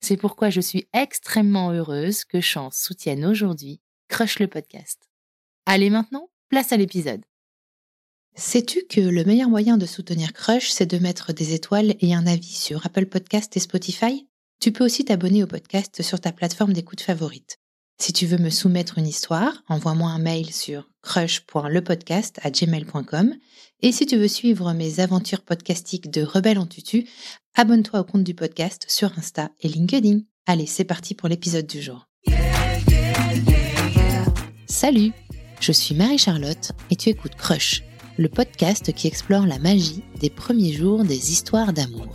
C'est pourquoi je suis extrêmement heureuse que Chance soutienne aujourd'hui Crush le podcast. Allez maintenant, place à l'épisode. Sais-tu que le meilleur moyen de soutenir Crush, c'est de mettre des étoiles et un avis sur Apple Podcast et Spotify? Tu peux aussi t'abonner au podcast sur ta plateforme d'écoute favorite. Si tu veux me soumettre une histoire, envoie-moi un mail sur crush.lepodcast@gmail.com et si tu veux suivre mes aventures podcastiques de Rebelle en tutu, abonne-toi au compte du podcast sur Insta et LinkedIn. Allez, c'est parti pour l'épisode du jour. Salut, je suis Marie-Charlotte et tu écoutes Crush, le podcast qui explore la magie des premiers jours des histoires d'amour.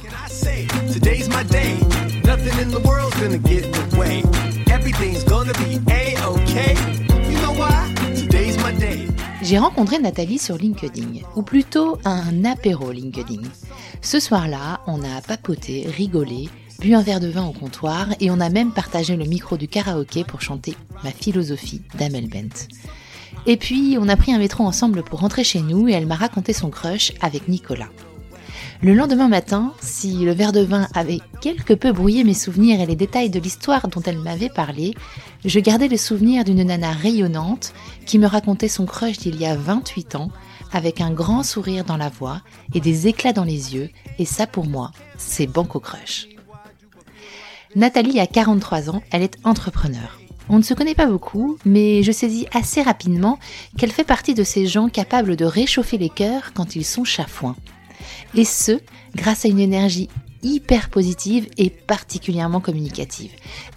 J'ai rencontré Nathalie sur LinkedIn, ou plutôt un apéro LinkedIn. Ce soir-là, on a papoté, rigolé, bu un verre de vin au comptoir et on a même partagé le micro du karaoké pour chanter Ma philosophie d'Amel Bent. Et puis, on a pris un métro ensemble pour rentrer chez nous et elle m'a raconté son crush avec Nicolas. Le lendemain matin, si le verre de vin avait quelque peu brouillé mes souvenirs et les détails de l'histoire dont elle m'avait parlé, je gardais le souvenir d'une nana rayonnante qui me racontait son crush d'il y a 28 ans, avec un grand sourire dans la voix et des éclats dans les yeux, et ça pour moi, c'est Banco Crush. Nathalie a 43 ans, elle est entrepreneur. On ne se connaît pas beaucoup, mais je saisis assez rapidement qu'elle fait partie de ces gens capables de réchauffer les cœurs quand ils sont chafouins. Et ce, grâce à une énergie hyper positive et particulièrement communicative.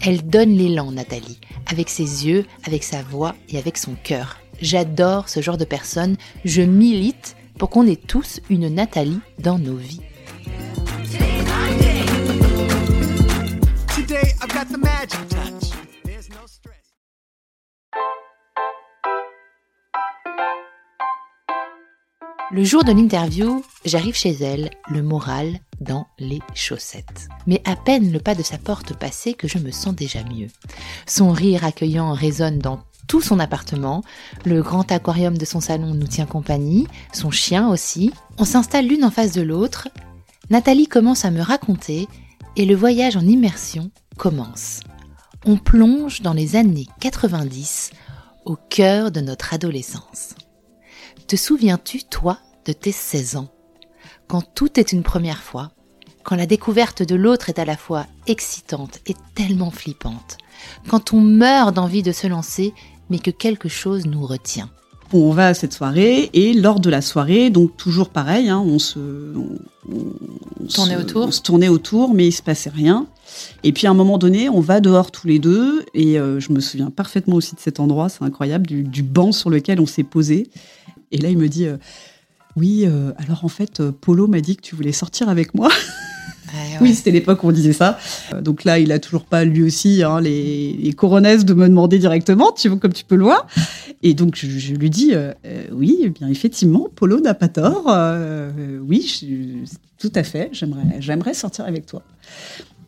Elle donne l'élan, Nathalie, avec ses yeux, avec sa voix et avec son cœur. J'adore ce genre de personne, je milite pour qu'on ait tous une Nathalie dans nos vies. Le jour de l'interview, j'arrive chez elle, le moral dans les chaussettes. Mais à peine le pas de sa porte passé que je me sens déjà mieux. Son rire accueillant résonne dans tout son appartement, le grand aquarium de son salon nous tient compagnie, son chien aussi. On s'installe l'une en face de l'autre. Nathalie commence à me raconter et le voyage en immersion commence. On plonge dans les années 90 au cœur de notre adolescence. Te souviens-tu, toi, de tes 16 ans? Quand tout est une première fois, quand la découverte de l'autre est à la fois excitante et tellement flippante, quand on meurt d'envie de se lancer, mais que quelque chose nous retient. On va à cette soirée et lors de la soirée, donc toujours pareil, hein, on se, on, tournait autour, on se tournait autour, mais il se passait rien. Et puis à un moment donné, on va dehors tous les deux et euh, je me souviens parfaitement aussi de cet endroit, c'est incroyable, du, du, banc sur lequel on s'est posé et là, il me dit euh, Oui, euh, alors en fait, Polo m'a dit que tu voulais sortir avec moi. Oui, c'était l'époque où on disait ça. Donc là, il a toujours pas lui aussi hein, les, les coronesses de me demander directement, tu vois, comme tu peux le voir. Et donc je, lui dis oui, eh bien effectivement, Polo n'a pas tort. oui, tout à fait. J'aimerais, j'aimerais sortir avec toi.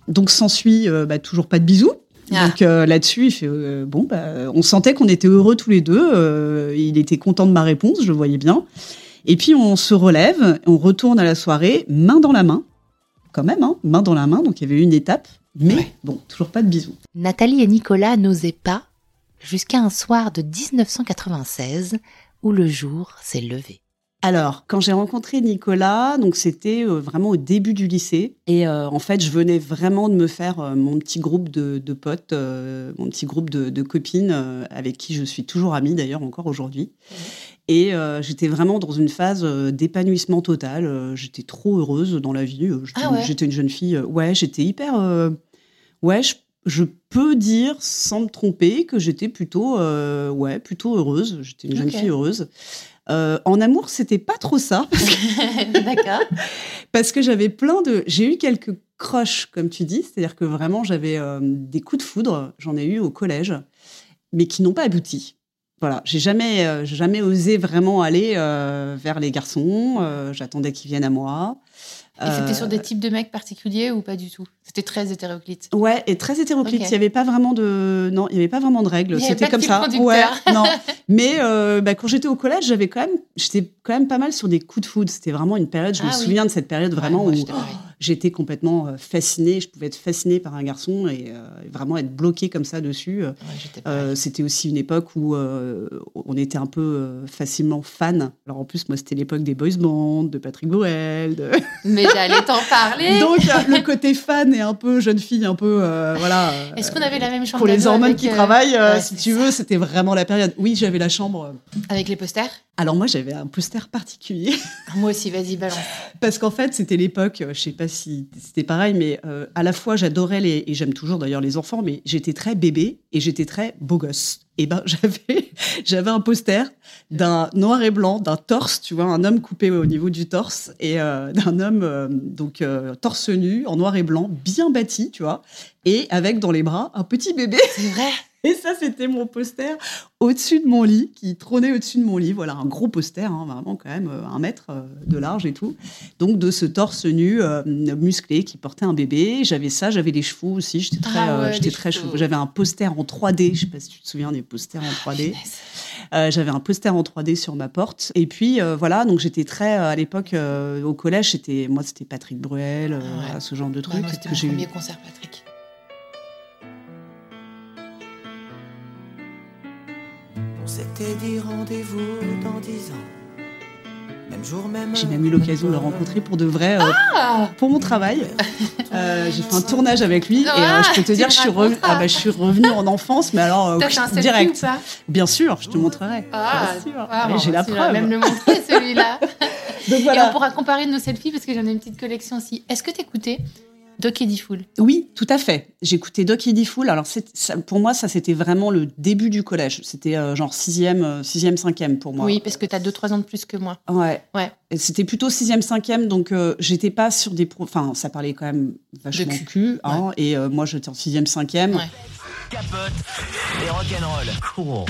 Donc s'ensuit bah, toujours pas de bisous. Ah. Donc là-dessus, il fait bon, bah, on sentait qu'on était heureux tous les deux. il était content de ma réponse, je le voyais bien. Et puis on se relève, on retourne à la soirée, main dans la main, quand même, hein, main dans la main. Donc il y avait une étape, mais bon, toujours pas de bisous. Nathalie et Nicolas n'osaient pas jusqu'à un soir de 1996 où le jour s'est levé. Alors, quand j'ai rencontré Nicolas, donc c'était euh, vraiment au début du lycée, et euh, en fait, je venais vraiment de me faire euh, mon petit groupe de, potes, mon petit groupe de, copines avec qui je suis toujours amie d'ailleurs encore aujourd'hui. Mmh. Et j'étais vraiment dans une phase d'épanouissement total. j'étais trop heureuse dans la vie. Ah j'étais une jeune fille. ouais, j'étais hyper. ouais, je, peux dire sans me tromper que j'étais plutôt, ouais, plutôt heureuse. J'étais une jeune fille heureuse. Euh, en amour, c'était pas trop ça. D'accord. parce que j'avais plein de. J'ai eu quelques croches, comme tu dis, c'est-à-dire que vraiment j'avais euh, des coups de foudre. J'en ai eu au collège, mais qui n'ont pas abouti. Voilà, j'ai jamais, euh, jamais osé vraiment aller vers les garçons. J'attendais qu'ils viennent à moi. Et c'était sur des types de mecs particuliers ou pas du tout? C'était très hétéroclite. Ouais, et très hétéroclite. Il n'y avait pas vraiment de, non, il y avait pas vraiment de règles. C'était comme ça. Ouais, non. Mais euh, bah, quand j'étais au collège, j'avais quand même, j'étais quand même pas mal sur des coups de foudre. C'était vraiment une période. Je me ah souviens de cette période vraiment où j'étais complètement euh, fascinée. Je pouvais être fascinée par un garçon et euh, vraiment être bloquée comme ça dessus. Euh, c'était aussi une époque où on était un peu facilement fan. Alors en plus, moi, c'était l'époque des boys bands, de Patrick Bruel. De... Mais j'allais t'en parler. Donc le côté fan et un peu jeune fille, un peu voilà. Est-ce qu'on avait la même chambre Pour les hormones qui travaillent, si tu veux, c'était vraiment la période. Oui, j'avais la chambre. Avec les posters? Alors moi, j'avais un poster particulier. Moi aussi, vas-y, balance. Parce qu'en fait, c'était l'époque, je sais pas si c'était pareil, mais euh, à la fois j'adorais les et j'aime toujours d'ailleurs les enfants, mais j'étais très bébé et j'étais très beau gosse. Et ben j'avais j'avais un poster d'un noir et blanc, d'un torse, tu vois, un homme coupé au niveau du torse et euh, d'un homme euh, donc torse nu en noir et blanc, bien bâti, tu vois, et avec dans les bras un petit bébé. C'est vrai. Et ça, c'était mon poster au-dessus de mon lit, qui trônait au-dessus de mon lit. Voilà, un gros poster, hein, vraiment quand même euh, un mètre euh, de large et tout. Donc de ce torse nu euh, musclé qui portait un bébé. J'avais ça, j'avais les chevaux aussi. J'étais très, ah j'étais très J'avais un poster en 3D. Je sais pas si tu te souviens des posters en 3D. j'avais un poster en 3D sur ma porte. Et puis voilà, donc j'étais très à l'époque au collège. C'était moi, c'était Patrick Bruel, ce genre de truc. c'était mon premier concert, Patrick. S'était dit rendez-vous dans dix ans. Même jour, même J'ai même eu l'occasion de le rencontrer pour de vrai, euh, ah pour mon travail. Euh, j'ai fait un tournage avec lui et euh, je peux te dire, je suis, revenue, ah, bah, je suis revenue en enfance, mais alors direct. Ou pas? Bien sûr, je te montrerai. Ah, j'ai la preuve. même le montrer celui-là. Donc voilà. Et on pourra comparer nos selfies parce que j'en ai une petite collection aussi. Est-ce que tu écoutais Doc Eddie Fool. Oui, tout à fait. J'écoutais Doc Eddie Fool. Alors, ça, pour moi, ça, c'était vraiment le début du collège. C'était euh, genre sixième, euh, sixième, cinquième pour moi. Oui, parce que tu as deux, trois ans de plus que moi. Ouais. Ouais. C'était plutôt sixième, cinquième, donc euh, j'étais pas sur des... Enfin, ça parlait quand même vachement cul. cul hein, Et moi, j'étais en sixième, cinquième. Ouais. Capote et rock'n'roll. Cool.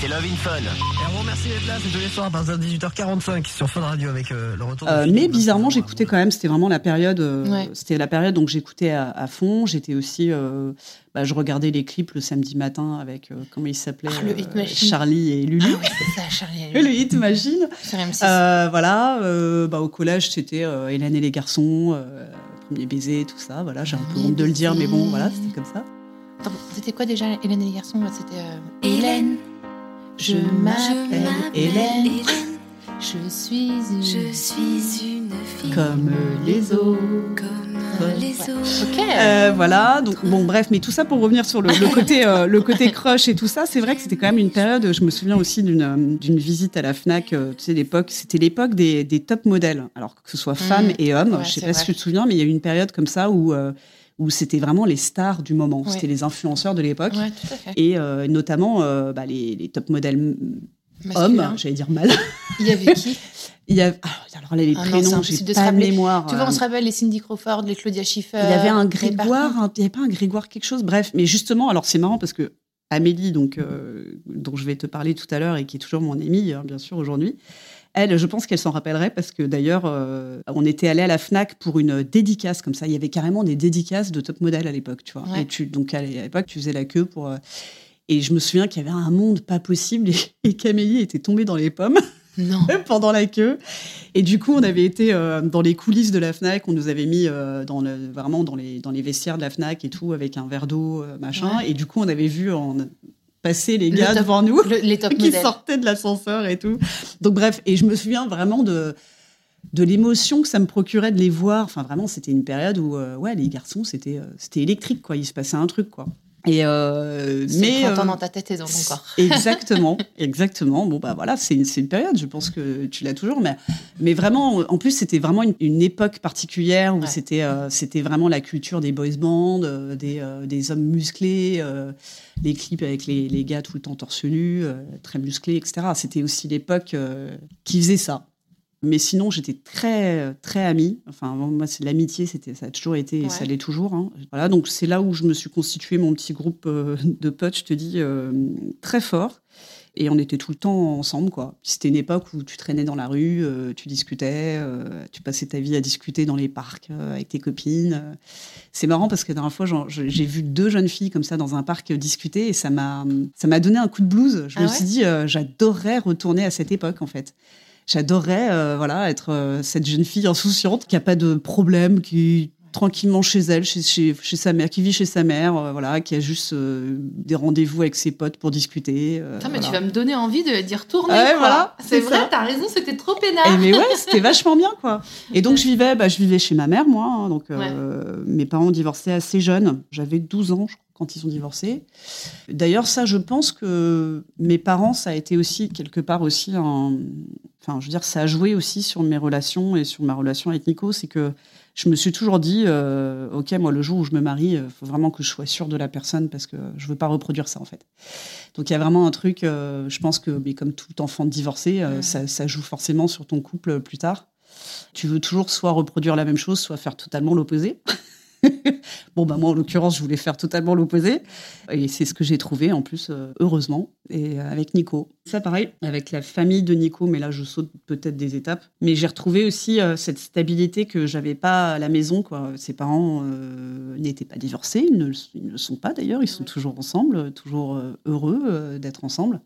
C'est Love in Fun. Et merci d'être là, c'est tous les soirs à 18h45 sur Fun Radio avec euh, le retour. Euh, mais bizarrement, j'écoutais quand même. C'était vraiment la période. Euh, c'était la période donc j'écoutais à, fond. J'étais aussi. Bah, je regardais les clips le samedi matin avec comment il s'appelait ah, Charlie et Lulu. Ah oui, c'est ça, Charlie et Lulu. le Hit Machine. voilà. bah, au collège, c'était Hélène et les garçons, premier baiser, tout ça. Voilà, j'ai un peu honte de le dire, mais bon, voilà, c'était comme ça. C'était quoi déjà Hélène et les garçons? C'était Hélène. Je m'appelle Hélène. Je suis une, je suis une fille comme les autres. Comme les autres. Ok. Euh, voilà. Donc bon, bref, mais tout ça pour revenir sur le, côté, euh, le côté crush et tout ça, c'est vrai que c'était quand même une période. Je me souviens aussi d'une euh, d'une visite à la Fnac. tu sais, l'époque, c'était l'époque des, des top modèles. Alors que ce soit femmes mmh. et hommes. je sais pas si tu te souviens, mais il y a eu une période comme ça où où c'était vraiment les stars du moment. C'était les influenceurs de l'époque. Et euh, notamment euh, bah, les, top modèles hommes, j'allais dire mal. Il y avait qui? Il y avait, alors, là, les ah prénoms, j'ai pas de mémoire. Tu vois, on se rappelle les Cindy Crawford, les Claudia Schiffer. Il y avait un Grégoire, il n'y avait pas un Grégoire quelque chose? Bref, mais justement, alors c'est marrant parce que Amélie, donc, euh, dont je vais te parler tout à l'heure et qui est toujours mon amie, hein, bien sûr, aujourd'hui, Elle, je pense qu'elle s'en rappellerait parce que d'ailleurs, euh, on était allé à la Fnac pour une dédicace comme ça. Il y avait carrément des dédicaces de top modèle à l'époque, tu vois. Et tu, donc à l'époque, tu faisais la queue pour. euh, et je me souviens qu'il y avait un monde pas possible et, et Camélie était tombée dans les pommes Non. pendant la queue. Et du coup, on avait été euh, dans les coulisses de la Fnac. On nous avait mis euh, dans le, vraiment dans les, dans les vestiaires de la Fnac et tout, avec un verre d'eau, euh, machin. Ouais. Et du coup, on avait vu en, passer les Le gars top- devant nous Le- les top qui modèles. sortaient de l'ascenseur et tout. Donc bref, et je me souviens vraiment de de l'émotion que ça me procurait de les voir. Enfin vraiment, c'était une période où euh, ouais, les garçons, c'était euh, c'était électrique quoi. Il se passait un truc quoi. Et euh, mais euh, dans ta tête et dans ton corps. Exactement, exactement. Bon bah voilà, c'est une, une période. Je pense que tu l'as toujours, mais mais vraiment, en plus c'était vraiment une, une époque particulière où Ouais. c'était euh, c'était vraiment la culture des boys bands, euh, des euh, des hommes musclés, les clips avec les, les gars tout le temps torse nu, très musclés, etc. C'était aussi l'époque qui faisait ça. Mais sinon, j'étais très très amie. Enfin, moi, c'est l'amitié, c'était ça a toujours été et ça l'est toujours. hein. Voilà, donc c'est là où je me suis constitué mon petit groupe euh, de potes. Je te dis euh, très fort. Et on était tout le temps ensemble, quoi. C'était une époque où tu traînais dans la rue, euh, tu discutais, euh, tu passais ta vie à discuter dans les parcs euh, avec tes copines. C'est marrant parce que la dernière fois, j'ai vu deux jeunes filles comme ça dans un parc discuter et ça m'a, ça m'a donné un coup de blues. Je Ah me ouais? suis dit, euh, j'adorerais retourner à cette époque, en fait. J'adorerais, euh, voilà, être euh, cette jeune fille insouciante qui a pas de problème, qui tranquillement chez elle, chez, chez, chez sa mère, qui vit chez sa mère, euh, voilà, qui a juste euh, des rendez-vous avec ses potes pour discuter. euh, Putain, mais voilà. tu vas me donner envie de- d'y retourner. Ouais, voilà, c'est vrai, t'as raison, c'était trop peinard. mais ouais, c'était vachement bien, quoi. Et donc, je vivais, bah, je vivais chez ma mère, moi. hein, donc, euh, mes parents ont divorcé assez jeunes. J'avais 12 ans, je crois, quand ils ont divorcé. D'ailleurs, ça, je pense que mes parents, ça a été aussi, quelque part, aussi un... Enfin, je veux dire, ça a joué aussi sur mes relations et sur ma relation avec Nico. C'est que je me suis toujours dit, euh, OK, moi, le jour où je me marie, il faut vraiment que je sois sûre de la personne parce que je veux pas reproduire ça, en fait. Donc, il y a vraiment un truc, euh, je pense que, mais comme tout enfant divorcé, euh, ça, ça joue forcément sur ton couple plus tard. Tu veux toujours soit reproduire la même chose, soit faire totalement l'opposé. bon, bah, moi, en l'occurrence, je voulais faire totalement l'opposé. Et c'est ce que j'ai trouvé, en plus, euh, heureusement, et euh, avec Nico. Ça, pareil, avec la famille de Nico, mais là, je saute peut-être des étapes. Mais j'ai retrouvé aussi euh, cette stabilité que j'avais pas à la maison, quoi. Ses parents euh, n'étaient pas divorcés, ils ne, le- ils ne le sont pas d'ailleurs, ils sont toujours ensemble, toujours heureux euh, d'être ensemble.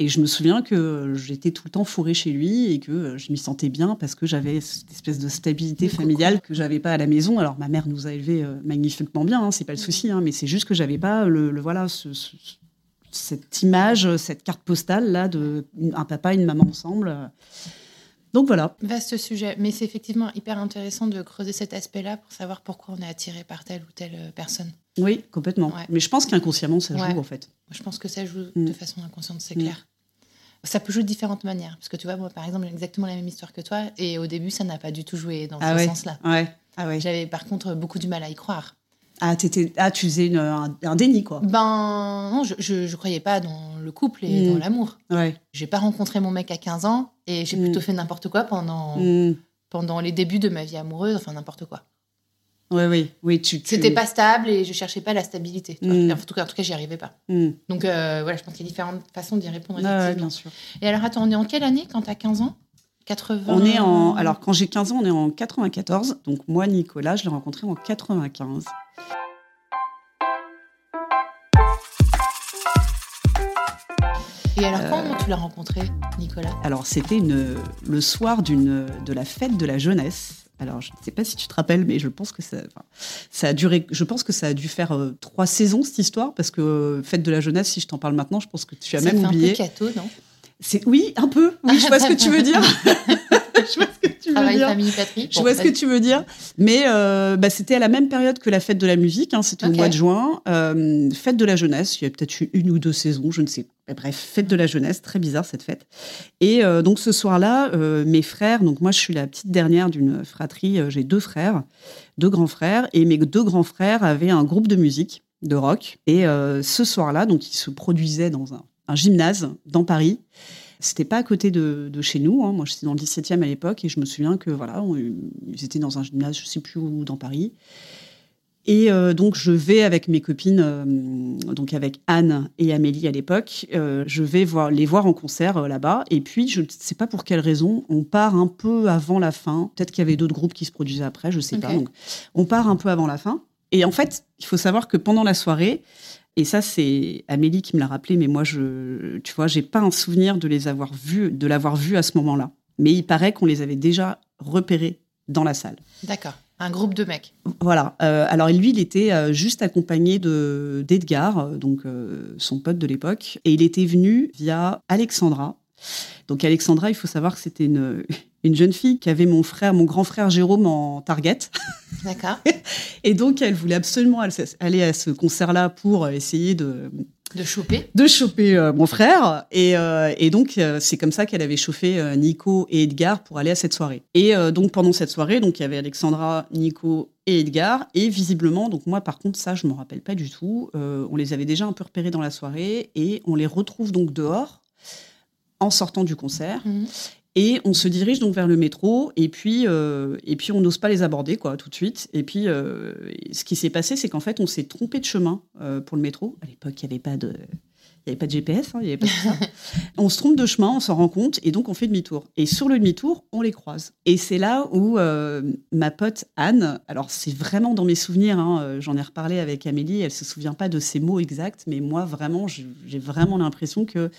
Et je me souviens que j'étais tout le temps fourrée chez lui et que je m'y sentais bien parce que j'avais cette espèce de stabilité familiale que j'avais pas à la maison. Alors ma mère nous a élevés euh, magnifiquement bien, hein, c'est pas le souci, hein, mais c'est juste que j'avais pas le, le- voilà ce- ce- cette image, cette carte postale là de un papa, une maman ensemble. Donc voilà. Vaste sujet, mais c'est effectivement hyper intéressant de creuser cet aspect-là pour savoir pourquoi on est attiré par telle ou telle euh, personne. Oui, complètement. Ouais. Mais je pense qu'inconsciemment ça Ouais. joue en fait. Je pense que ça joue Mm. de façon inconsciente, c'est Mm. clair. Ça peut jouer de différentes manières. Parce que tu vois, moi, par exemple, j'ai exactement la même histoire que toi. Et au début, ça n'a pas du tout joué dans Ah ce ouais. sens-là. Ouais. Ah ouais. J'avais par contre beaucoup du mal à y croire. Ah, ah tu faisais une- un, un déni quoi. Ben non, je, je, je croyais pas dans le couple et Mm. dans l'amour. Ouais. J'ai pas rencontré mon mec à 15 ans et j'ai Mm. plutôt fait n'importe quoi pendant, Mm. pendant les débuts de ma vie amoureuse, enfin n'importe quoi. Ouais, oui, oui, tu. tu- C'était pas stable et je cherchais pas la stabilité. tu. Mm. En tout cas, en tout cas, j'y arrivais pas. Mm. Donc euh, voilà, je pense qu'il y a différentes façons d'y répondre. Ouais, bien sûr. Et alors, attends, on est en quelle année quand t'as 15 ans? 80. On est en. Alors, quand j'ai 15 ans, on est en 94. Donc, moi, Nicolas, je l'ai rencontré en 95. Et alors, Euh. comment tu l'as rencontré, Nicolas? Alors, c'était une, le soir d'une, de la fête de la jeunesse. Alors, je ne sais pas si tu te rappelles, mais je pense que ça, enfin, ça a duré. Je pense que ça a dû faire euh, trois saisons cette histoire, parce que euh, fête de la jeunesse, si je t'en parle maintenant, je pense que tu as même fait un oublié. peu cateau, non? C'est oui, un peu. Oui, je vois ce que tu veux dire. je vois ce que tu veux Travail, dire. famille, patrie. Je vois ce que tu veux dire. Mais euh, bah, c'était à la même période que la fête de la musique. hein, c'était au mois de juin. Euh, fête de la jeunesse. Il y a peut-être eu une ou deux saisons, je ne sais. Pas. Bref, fête de la jeunesse. Très bizarre cette fête. Et euh, donc ce soir-là, euh, mes frères. Donc moi, je suis la petite dernière d'une fratrie. euh, J'ai deux frères, deux grands frères, et mes deux grands frères avaient un groupe de musique, de rock. Et ce soir-là, donc ils se produisaient dans un, gymnase dans Paris. C'était pas à côté de, chez nous. hein. Moi, j'étais dans le 17e à l'époque et je me souviens que voilà, ils étaient dans un gymnase, je sais plus où, dans Paris. Et euh, donc, je vais avec mes copines, euh, donc avec Anne et Amélie à l'époque, euh, je vais voir, les voir en concert là-bas. Et puis, je ne sais pas pour quelle raison, on part un peu avant la fin. Peut-être qu'il y avait d'autres groupes qui se produisaient après, je ne sais pas. Donc, on part un peu avant la fin. Et en fait, il faut savoir que pendant la soirée, et ça, c'est Amélie qui me l'a rappelé, mais moi, je, tu vois, j'ai pas un souvenir de les avoir vus, de l'avoir vu à ce moment-là. Mais il paraît qu'on les avait déjà repérés dans la salle. D'accord. Un groupe de mecs. Voilà. Euh, alors lui, il était euh, juste accompagné de d'Edgar, euh, donc son pote de l'époque, et il était venu via Alexandra. Donc Alexandra, il faut savoir que c'était une, une jeune fille qui avait mon frère, mon grand frère Jérôme en target. D'accord. et donc elle voulait absolument aller à ce concert-là pour essayer de de choper De choper euh, mon frère. Et, euh, et donc, euh, c'est comme ça qu'elle avait chauffé Nico et Edgar pour aller à cette soirée. Et donc, pendant cette soirée, donc il y avait Alexandra, Nico et Edgar. Et visiblement, donc moi, par contre, ça, je ne m'en rappelle pas du tout. on les avait déjà un peu repérés dans la soirée. Et on les retrouve donc dehors en sortant du concert. Mhm. Et on se dirige donc vers le métro, et puis, et puis on n'ose pas les aborder quoi, tout de suite. Et puis, ce qui s'est passé, c'est qu'en fait, on s'est trompé de chemin pour le métro. À l'époque, il n'y avait pas de... Il n'y avait pas de GPS, hein, y avait pas ça. on se trompe de chemin, on s'en rend compte, et donc on fait demi-tour. Et sur le demi-tour, on les croise. Et c'est là où ma pote Anne, alors c'est vraiment dans mes souvenirs, hein, j'en ai reparlé avec Amélie, elle se souvient pas de ces mots exacts, mais moi vraiment, j'ai vraiment l'impression que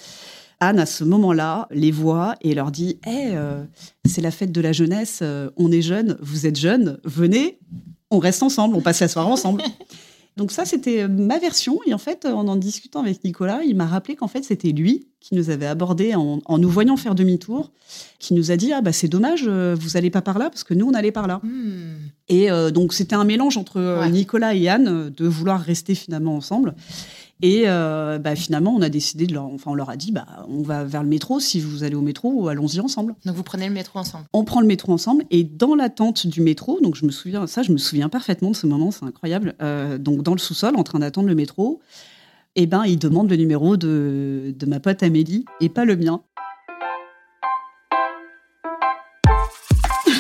Anne, à ce moment-là, les voit et leur dit hey, euh, c'est la fête de la jeunesse, euh, on est jeunes, vous êtes jeunes, venez, on reste ensemble, on passe la soirée ensemble. Donc ça, c'était ma version. Et en fait, en en discutant avec Nicolas, il m'a rappelé qu'en fait, c'était lui qui nous avait abordé en, nous voyant faire demi-tour, qui nous a dit ah bah c'est dommage, euh, vous allez pas par là parce que nous on allait par là. Hmm. Et donc c'était un mélange entre Nicolas et Anne de vouloir rester finalement ensemble. Et euh, bah, finalement, on a décidé de leur, enfin, on leur a dit, bah, on va vers le métro. Si vous allez au métro, allons-y ensemble. Donc vous prenez le métro ensemble. On prend le métro ensemble et dans l'attente du métro, donc je me souviens, ça, je me souviens parfaitement de ce moment, c'est incroyable. Euh, donc dans le sous-sol, en train d'attendre le métro, et eh ben, il demande le numéro de, de ma pote Amélie et pas le mien.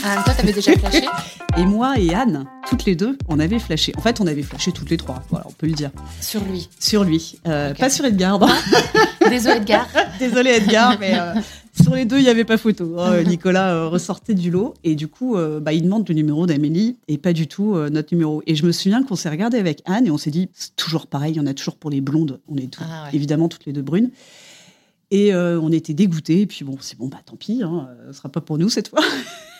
Ah, toi, t'avais déjà flashé Et moi et Anne, toutes les deux, on avait flashé. En fait, on avait flashé toutes les trois, voilà, on peut le dire. Sur lui Sur lui. Euh, pas sur Edgar. Désolé Edgar. Désolé Edgar, mais euh, sur les deux, il n'y avait pas photo. Oh, Nicolas euh, ressortait du lot et du coup, bah, il demande le numéro d'Amélie et pas du tout notre numéro. Et je me souviens qu'on s'est regardé avec Anne et on s'est dit, c'est toujours pareil, il y en a toujours pour les blondes. On est ah évidemment toutes les deux brunes. Et on était dégoûtés. Et puis bon, c'est bon, bah tant pis, hein, ce sera pas pour nous cette fois.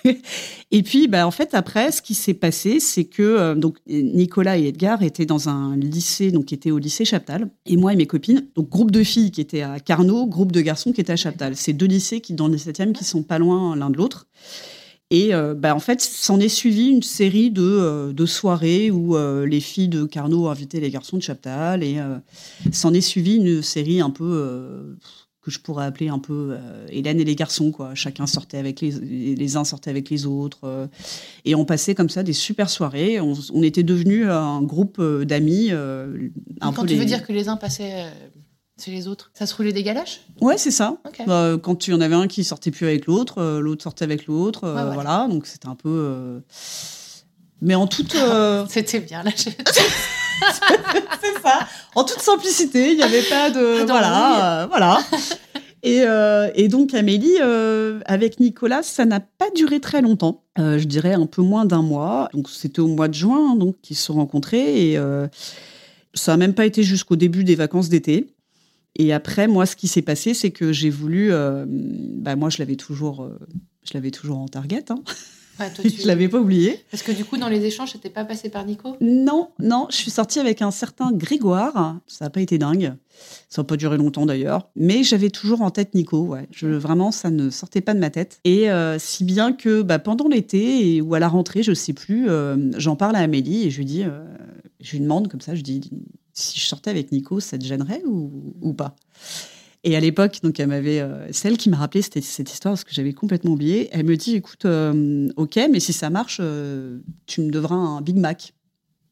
et puis, bah, en fait, après, ce qui s'est passé, c'est que euh, donc Nicolas et Edgar étaient dans un lycée, donc était au lycée Chaptal, et moi et mes copines, donc groupe de filles qui étaient à Carnot, groupe de garçons qui étaient à Chaptal. C'est deux lycées qui, dans le 17e, qui sont pas loin l'un de l'autre. Et euh, bah, en fait, s'en est suivi une série de, euh, de soirées où les filles de Carnot invitaient les garçons de Chaptal, et s'en est suivi une série un peu que je pourrais appeler un peu euh, Hélène et les garçons quoi chacun sortait avec les les uns sortaient avec les autres euh, et on passait comme ça des super soirées on, était devenus un groupe euh, d'amis quand tu veux dire que les uns passaient c'est les autres. Ça se roulait des galaches? Ouais, c'est ça. Bah, quand tu en avais un qui sortait plus avec l'autre, l'autre sortait avec l'autre, voilà. Donc c'était un peu. Mais en toute. c'était bien là. c'est ça. En toute simplicité, il n'y avait pas de. voilà, euh, voilà. Et, euh, et, donc Amélie, euh, avec Nicolas, ça n'a pas duré très longtemps. je dirais un peu moins d'un mois. Donc c'était au mois de juin, donc qu'ils se sont rencontrés et ça n'a même pas été jusqu'au début des vacances d'été. Et après, moi, ce qui s'est passé, c'est que j'ai voulu. bah, moi, je l'avais toujours, je l'avais toujours en target. Hein. Je l'avais pas oublié. Parce que du coup, dans les échanges, n'étais pas passé par Nico? Non, non, je suis sortie avec un certain Grégoire. Ça n'a pas été dingue. Ça n'a pas duré longtemps d'ailleurs. Mais j'avais toujours en tête Nico. Ouais. Je, vraiment, ça ne sortait pas de ma tête. Et euh, si bien que bah, pendant l'été ou à la rentrée, je sais plus, euh, j'en parle à Amélie et je lui dis, euh, je lui demande comme ça, je dis, si je sortais avec Nico, ça te gênerait ou, ou pas? Et à l'époque, donc elle m'avait, euh, celle qui m'a rappelé cette, cette histoire parce que j'avais complètement oublié. Elle me dit, écoute, euh, ok, mais si ça marche, euh, tu me devras un Big Mac.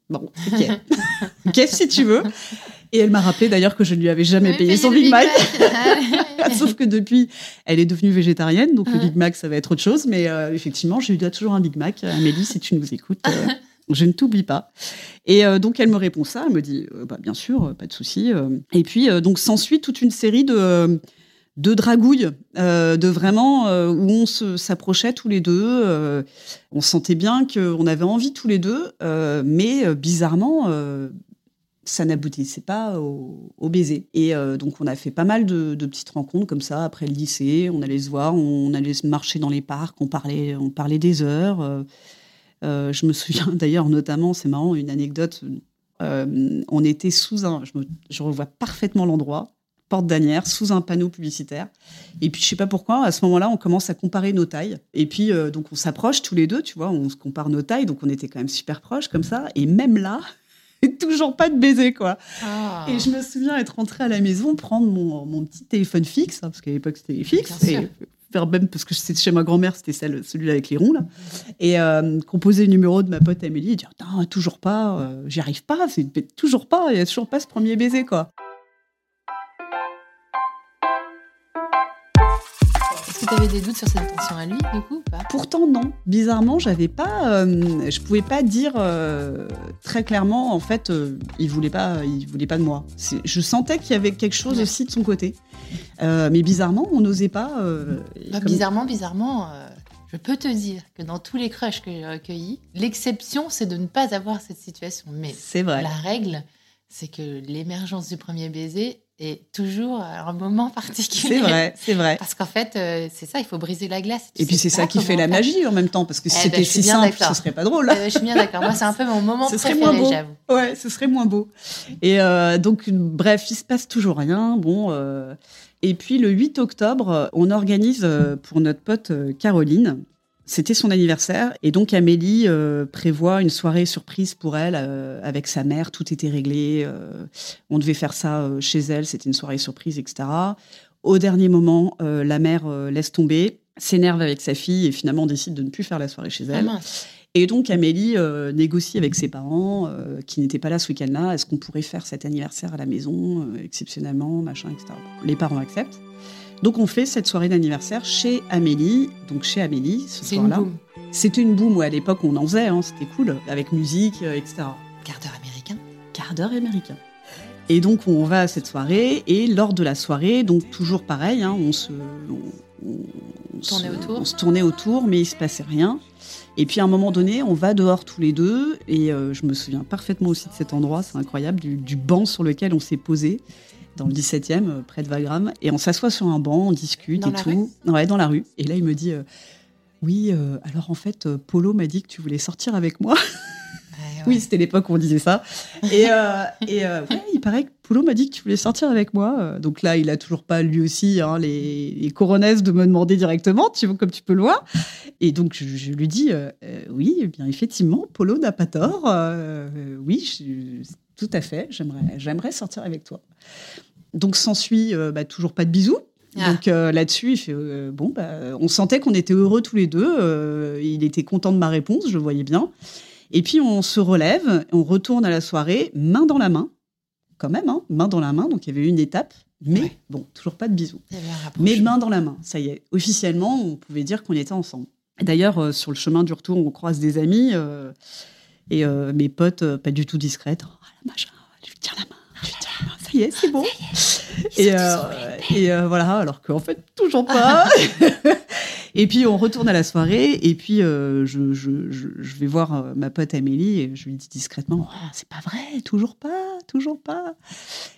Bon, ok, ok si tu veux. Et elle m'a rappelé d'ailleurs que je ne lui avais jamais payé son Big, Mac. Sauf que depuis, elle est devenue végétarienne, donc le Big Mac, ça va être autre chose. Mais effectivement, je lui dois toujours un Big Mac. Amélie, si tu nous écoutes. je ne t'oublie pas. Et euh, donc elle me répond ça, elle me dit euh, bah, bien sûr, pas de souci. Et puis donc s'ensuit toute une série de de dragouilles, de vraiment où on s'approchait tous les deux. on sentait bien qu'on avait envie tous les deux, mais bizarrement, ça n'aboutissait pas au, baiser. Et donc, on a fait pas mal de, petites rencontres comme ça après le lycée. On allait se voir, on allait marcher dans les parcs, on parlait, on parlait des heures. Euh, je me souviens d'ailleurs notamment, c'est marrant, une anecdote. Euh, on était sous un, je, revois parfaitement l'endroit, porte d'Anière, sous un panneau publicitaire. Et puis je sais pas pourquoi, à ce moment-là, on commence à comparer nos tailles. Et puis euh, donc on s'approche tous les deux, tu vois, on se compare nos tailles, donc on était quand même super proches comme ça. Et même là, toujours pas de baiser quoi. Ah. Et je me souviens être rentrée à la maison, prendre mon, petit téléphone fixe, hein, parce qu'à l'époque c'était fixe, même parce que c'était chez ma grand-mère, c'était celle, celui avec les ronds là, et euh, composer le numéro de ma pote Amélie et dire toujours pas, euh, j'y arrive pas, c'est toujours pas, il y a toujours pas ce premier baiser quoi. Que tu avais des doutes sur cette intention à lui, du coup Pourtant, non. Bizarrement, j'avais pas, euh, je pouvais pas dire euh, très clairement, en fait, euh, il voulait pas, il voulait pas de moi. Je sentais qu'il y avait quelque chose aussi de son côté. mais bizarrement, on n'osait pas. Bah, bizarrement, bizarrement. Je peux te dire que dans tous les crushs que j'ai recueillis, l'exception, c'est de ne pas avoir cette situation. Mais c'est vrai. la règle, c'est que l'émergence du premier baiser est toujours un moment particulier. C'est vrai, c'est vrai. Parce qu'en fait, euh, c'est ça, il faut briser la glace. Et puis c'est ça qui fait la magie en même temps, parce que si eh ben, c'était si simple, ce serait pas drôle. Eh ben, je suis bien d'accord. Moi, c'est un peu mon moment ce préféré, j'avoue. Ouais, ce serait moins beau. Et euh, donc, bref, il se passe toujours rien. Bon. Euh, et puis le 8 octobre, on organise pour notre pote Caroline c'était son anniversaire et donc Amélie euh, prévoit une soirée surprise pour elle euh, avec sa mère. Tout était réglé. Euh, on devait faire ça chez elle. C'était une soirée surprise, etc. Au dernier moment, la mère laisse tomber, s'énerve avec sa fille et finalement décide de ne plus faire la soirée chez elle. Ah et donc Amélie négocie avec ses parents qui n'étaient pas là ce week-end-là. Est-ce qu'on pourrait faire cet anniversaire à la maison exceptionnellement, machin, etc. Les parents acceptent. Donc on fait cette soirée d'anniversaire chez Amélie, donc chez Amélie ce soir-là. C'était une boum, ouais, à l'époque on en faisait, hein, c'était cool, avec musique, euh, etc. Quart d'heure américain Quart d'heure américain. Et donc on va à cette soirée, et lors de la soirée, donc toujours pareil, hein, on se... On, tournait autour. on se tournait autour, mais il se passait rien. Et puis à un moment donné, on va dehors tous les deux, et euh, je me souviens parfaitement aussi de cet endroit, c'est incroyable, du, du banc sur lequel on s'est posé dans le 17e, euh, près de Wagram. Et on s'assoit sur un banc, on discute et tout. Ouais, dans la rue. Et là, il me dit euh, Oui, euh, alors en fait, Polo m'a dit que tu voulais sortir avec moi. Oui, c'était l'époque où on disait ça. Et, et il paraît que Polo m'a dit que tu voulais sortir avec moi. Donc là, il a toujours pas lui aussi hein, les, les coronesses de me demander directement, tu vois, comme tu peux le voir. Et donc je, lui dis oui, eh bien effectivement, Polo n'a pas tort. oui, je, tout à fait. J'aimerais sortir avec toi. Donc s'ensuit euh, bah, toujours pas de bisous. Ah. Donc euh, là-dessus, il fait euh, bon, bah, on sentait qu'on était heureux tous les deux. il était content de ma réponse, je voyais bien. Et puis on se relève, on retourne à la soirée, main dans la main, quand même, hein, main dans la main. Donc il y avait une étape, mais bon, toujours pas de bisous. Mais main dans la main, ça y est. Officiellement, on pouvait dire qu'on était ensemble. D'ailleurs, sur le chemin du retour, on croise des amis et mes potes, pas du tout discrètes. Oh, machin, je lui tiens la main? Ça y est, c'est bon. Et, euh, et euh, voilà, alors qu'en fait, toujours pas. et puis, on retourne à la soirée, et puis euh, je, je, je, vais voir ma pote Amélie, et je lui dis discrètement oh, C'est pas vrai, toujours pas, toujours pas.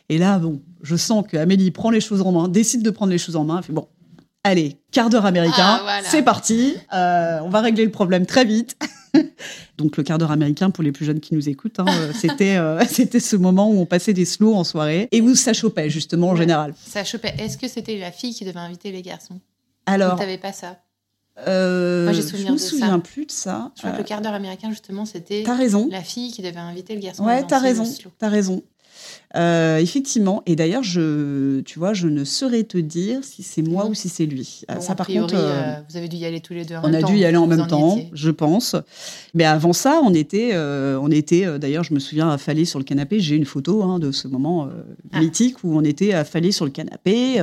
Et là, bon, je sens que Amélie prend les choses en main, décide de prendre les choses en main, elle fait Bon, allez, quart d'heure américain, ah, c'est parti, on va régler le problème très vite. Donc le quart d'heure américain pour les plus jeunes qui nous écoutent, hein, euh, c'était euh, c'était ce moment où on passait des slows en soirée et où ça chopait justement en général. Ça chopait. Est-ce que c'était la fille qui devait inviter les garçons? Alors, tu n'avais pas ça? euh, Moi, je me souviens plus de ça. Je crois que le quart d'heure américain, justement, c'était la fille qui devait inviter le garçon. Ouais, t'as raison. T'as raison. Euh, effectivement, et d'ailleurs, je, tu vois, je ne saurais te dire si c'est moi ou si c'est lui. Euh, ça, par contre, euh, vous avez dû y aller tous les deux. En on a dû y aller en même temps, je pense. Mais avant ça, on était, on était. D'ailleurs, je me souviens affalés sur le canapé. J'ai une photo hein, de ce moment ah. mythique où on était affalés sur le canapé,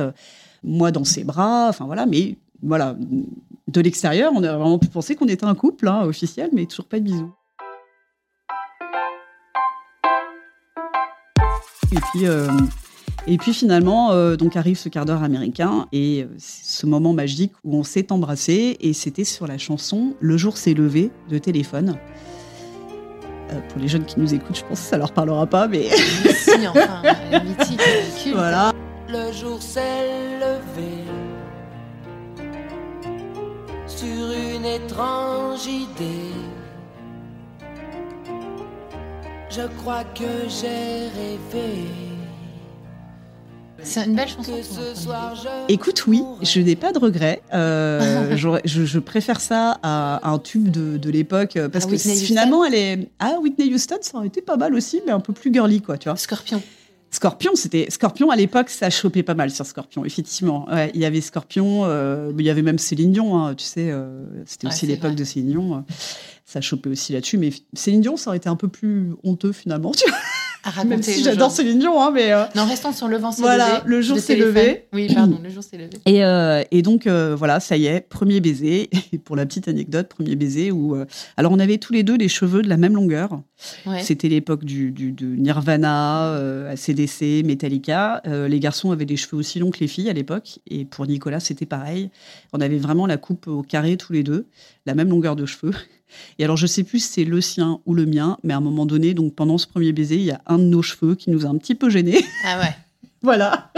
moi dans ses bras. Enfin voilà, mais voilà, de l'extérieur, on a vraiment pu penser qu'on était un couple hein, officiel, mais toujours pas de bisous. Et puis, euh, et puis finalement, euh, donc arrive ce quart d'heure américain et euh, ce moment magique où on s'est embrassé et c'était sur la chanson Le jour s'est levé de téléphone. Euh, pour les jeunes qui nous écoutent, je pense que ça leur parlera pas, mais Mais si, enfin, mythique, culte. voilà. Le jour s'est levé sur une étrange idée. Je crois que j'ai rêvé C'est une belle chanson. Écoute, oui, je n'ai pas de regrets. Euh, je, je préfère ça à un tube de, de l'époque euh, parce À que Whitney Houston finalement, elle est. Ah, Whitney Houston, ça aurait été pas mal aussi, mais un peu plus girly, quoi, tu vois. Scorpion. Scorpion, c'était Scorpion à l'époque, ça chopait pas mal sur Scorpion, effectivement. Ouais, il y avait Scorpion, euh, il y avait même Céline Dion, hein, tu sais, euh, c'était Ouais, aussi l'époque de Céline Dion. Ça chopait aussi là-dessus, mais Céline Dion, ça aurait été un peu plus honteux finalement, tu vois, À raconter. même si j'adore. Céline Dion, hein, mais. euh, Non, restons sur le vent s'est Voilà, levé. le jour s'est levé. Oui, pardon, le jour s'est levé. Et, euh, et donc euh, voilà, ça y est, premier baiser. Et pour la petite anecdote, premier baiser où alors on avait tous les deux les cheveux de la même longueur. Ouais. C'était l'époque du, du- de Nirvana, ACDC, Metallica. Les garçons avaient des cheveux aussi longs que les filles à l'époque. Et pour Nicolas, c'était pareil. On avait vraiment la coupe au carré tous les deux, la même longueur de cheveux. Et alors, je sais plus si c'est le sien ou le mien, mais à un moment donné, donc pendant ce premier baiser, il y a un de nos cheveux qui nous a un petit peu gênés. Ah ouais, voilà.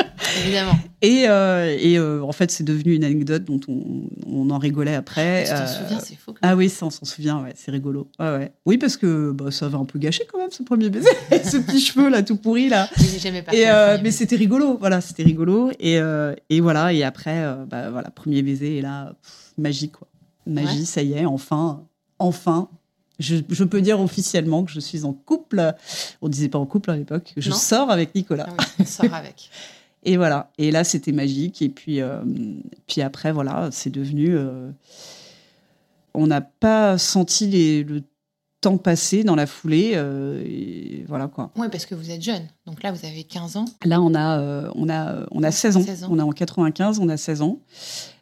évidemment. Et, euh, et euh, en fait, c'est devenu une anecdote dont on, on en rigolait après. Tu t'en Euh, souviens, c'est fou. ah oui, ça, on s'en souvient, ouais, c'est rigolo. Ouais, ouais. Oui, parce que bah, ça avait un peu gâché quand même ce premier baiser, ce petit cheveu là, tout pourri là. Jamais parlé. Et, euh, mais c'était rigolo, voilà, c'était rigolo. Et, et voilà, et après, bah, voilà, premier baiser, et là, pff, magie quoi. Magie, Ouais. ça y est, enfin, enfin. Je, je peux dire officiellement que je suis en couple. On disait pas en couple à l'époque. Je Non. sors avec Nicolas. Ah oui, on sort avec. Et voilà. Et là, c'était magique. Et puis, euh, puis après, voilà, c'est devenu. euh, on n'a pas senti les- le temps passer dans la foulée. euh, et voilà quoi. Oui, parce que vous êtes jeune. Donc là, vous avez 15 ans. Là, on a, on a, on a 16 ans. 16 ans. On est en 95, on a 16 ans.